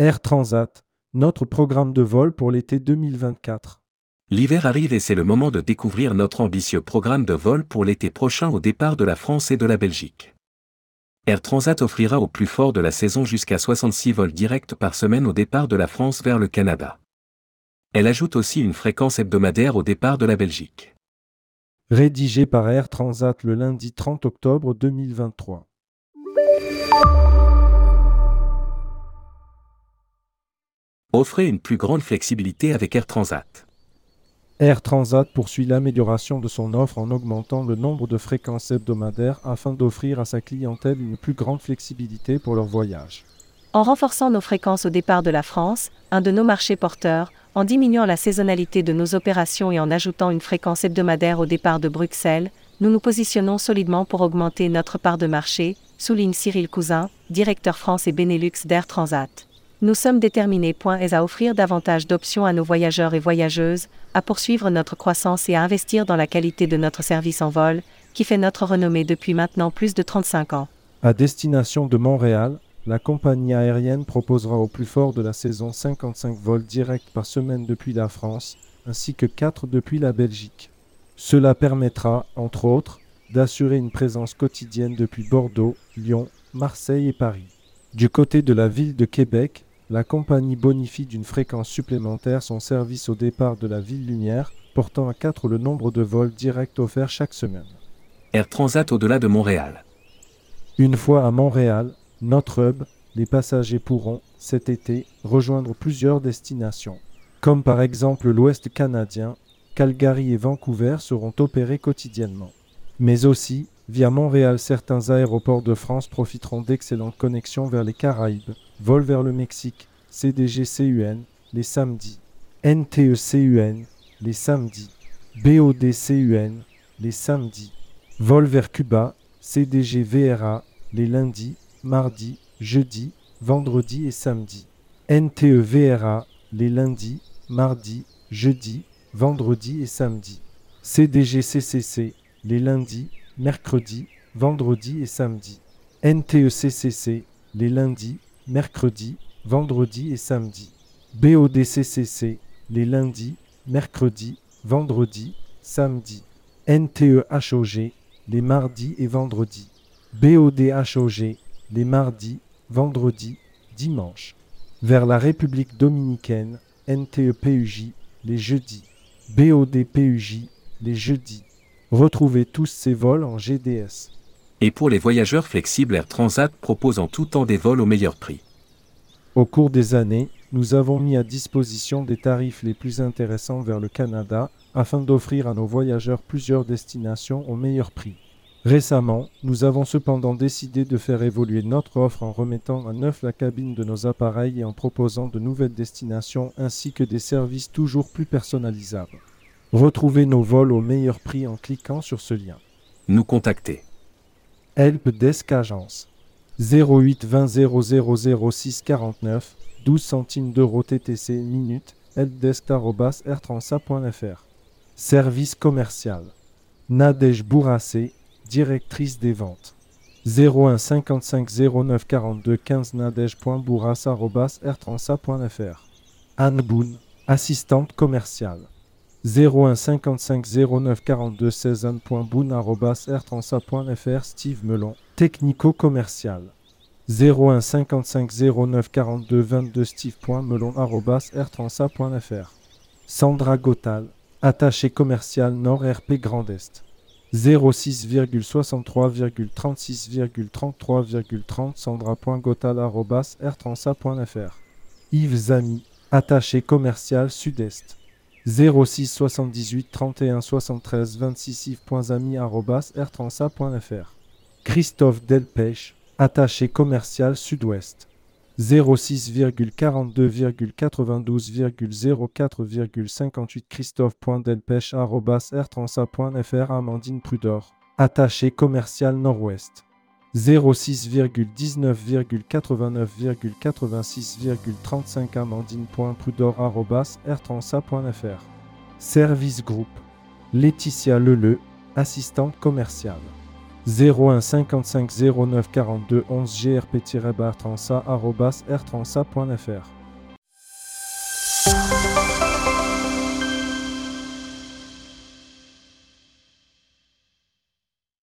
Air Transat, notre programme de vol pour l'été 2024. L'hiver arrive et c'est le moment de découvrir notre ambitieux programme de vol pour l'été prochain au départ de la France et de la Belgique. Air Transat offrira au plus fort de la saison jusqu'à 66 vols directs par semaine au départ de la France vers le Canada. Elle ajoute aussi une fréquence hebdomadaire au départ de la Belgique. Rédigé par Air Transat le lundi 30 octobre 2023. Offrez une plus grande flexibilité avec Air Transat. Air Transat poursuit l'amélioration de son offre en augmentant le nombre de fréquences hebdomadaires afin d'offrir à sa clientèle une plus grande flexibilité pour leur voyage. En renforçant nos fréquences au départ de la France, un de nos marchés porteurs, en diminuant la saisonnalité de nos opérations et en ajoutant une fréquence hebdomadaire au départ de Bruxelles, nous nous positionnons solidement pour augmenter notre part de marché, souligne Cyril Cousin, directeur France et Benelux d'Air Transat. Nous sommes déterminés à offrir davantage d'options à nos voyageurs et voyageuses, à poursuivre notre croissance et à investir dans la qualité de notre service en vol, qui fait notre renommée depuis maintenant plus de 35 ans. À destination de Montréal, la compagnie aérienne proposera au plus fort de la saison 55 vols directs par semaine depuis la France, ainsi que 4 depuis la Belgique. Cela permettra, entre autres, d'assurer une présence quotidienne depuis Bordeaux, Lyon, Marseille et Paris. Du côté de la ville de Québec, la compagnie bonifie d'une fréquence supplémentaire son service au départ de la ville Lumière, portant à 4 le nombre de vols directs offerts chaque semaine. Air Transat au-delà de Montréal. Une fois à Montréal, notre hub, les passagers pourront, cet été, rejoindre plusieurs destinations, comme par exemple l'Ouest canadien, Calgary et Vancouver seront opérés quotidiennement. Mais aussi, via Montréal, certains aéroports de France profiteront d'excellentes connexions vers les Caraïbes, vol vers le Mexique, CDG-CUN, les samedis, NTE-CUN, les samedis, BOD-CUN, les samedis, vol vers Cuba, CDG-VRA, les lundis, mardis, jeudis, vendredis et samedis, NTE-VRA, les lundis, mardis, jeudis, vendredis et samedis, CDG-CCC, les lundis, mercredis, vendredis et samedis, NTE-CCC, les lundis, mercredi, vendredi et samedi. BODCCC les lundis, mercredis, vendredis, samedi. NTEHOG les mardis et vendredis. BODHOG les mardis, vendredis, dimanches. Vers la République dominicaine, NTEPUJ les jeudis. BODPUJ les jeudis. Retrouvez tous ces vols en GDS. Et pour les voyageurs flexibles, Air Transat propose en tout temps des vols au meilleur prix. Au cours des années, nous avons mis à disposition des tarifs les plus intéressants vers le Canada afin d'offrir à nos voyageurs plusieurs destinations au meilleur prix. Récemment, nous avons cependant décidé de faire évoluer notre offre en remettant à neuf la cabine de nos appareils et en proposant de nouvelles destinations ainsi que des services toujours plus personnalisables. Retrouvez nos vols au meilleur prix en cliquant sur ce lien. Nous contacter. Help Desk Agence. 08 20 00 06 49 12 centimes d'euros TTC minute helpdesk.rtransa.fr Service commercial. Nadège Bourassé, directrice des ventes. 01 55 09 42 15 nadège.bourassa.rtransa.fr Anne Boone, assistante commerciale 01 55 09 42 16 anne.boone.rtransa.fr Steve Melon, technico-commercial. 01 55 09 42 22 steve.melon.rtransa.fr Sandra Gotal, attaché commercial Nord RP Grand Est. 06,63,36,33,30 sandra.gotal.rtransa.fr Yves Zami, attaché commercial Sud-Est 06 78 31 73 26 yves.ami.rtransa.fr Christophe Delpech, attaché commercial Sud-Ouest. 06,42,92,04,58 christophe.delpech.rtransa.fr Amandine Prudor, attaché commercial Nord-Ouest 06,19,89,86,35 amandine.prudor.rtransa.fr Service Groupe Laetitia Leleu, assistante commerciale. 01 55 09 42 11 grp-transa.rtransa.fr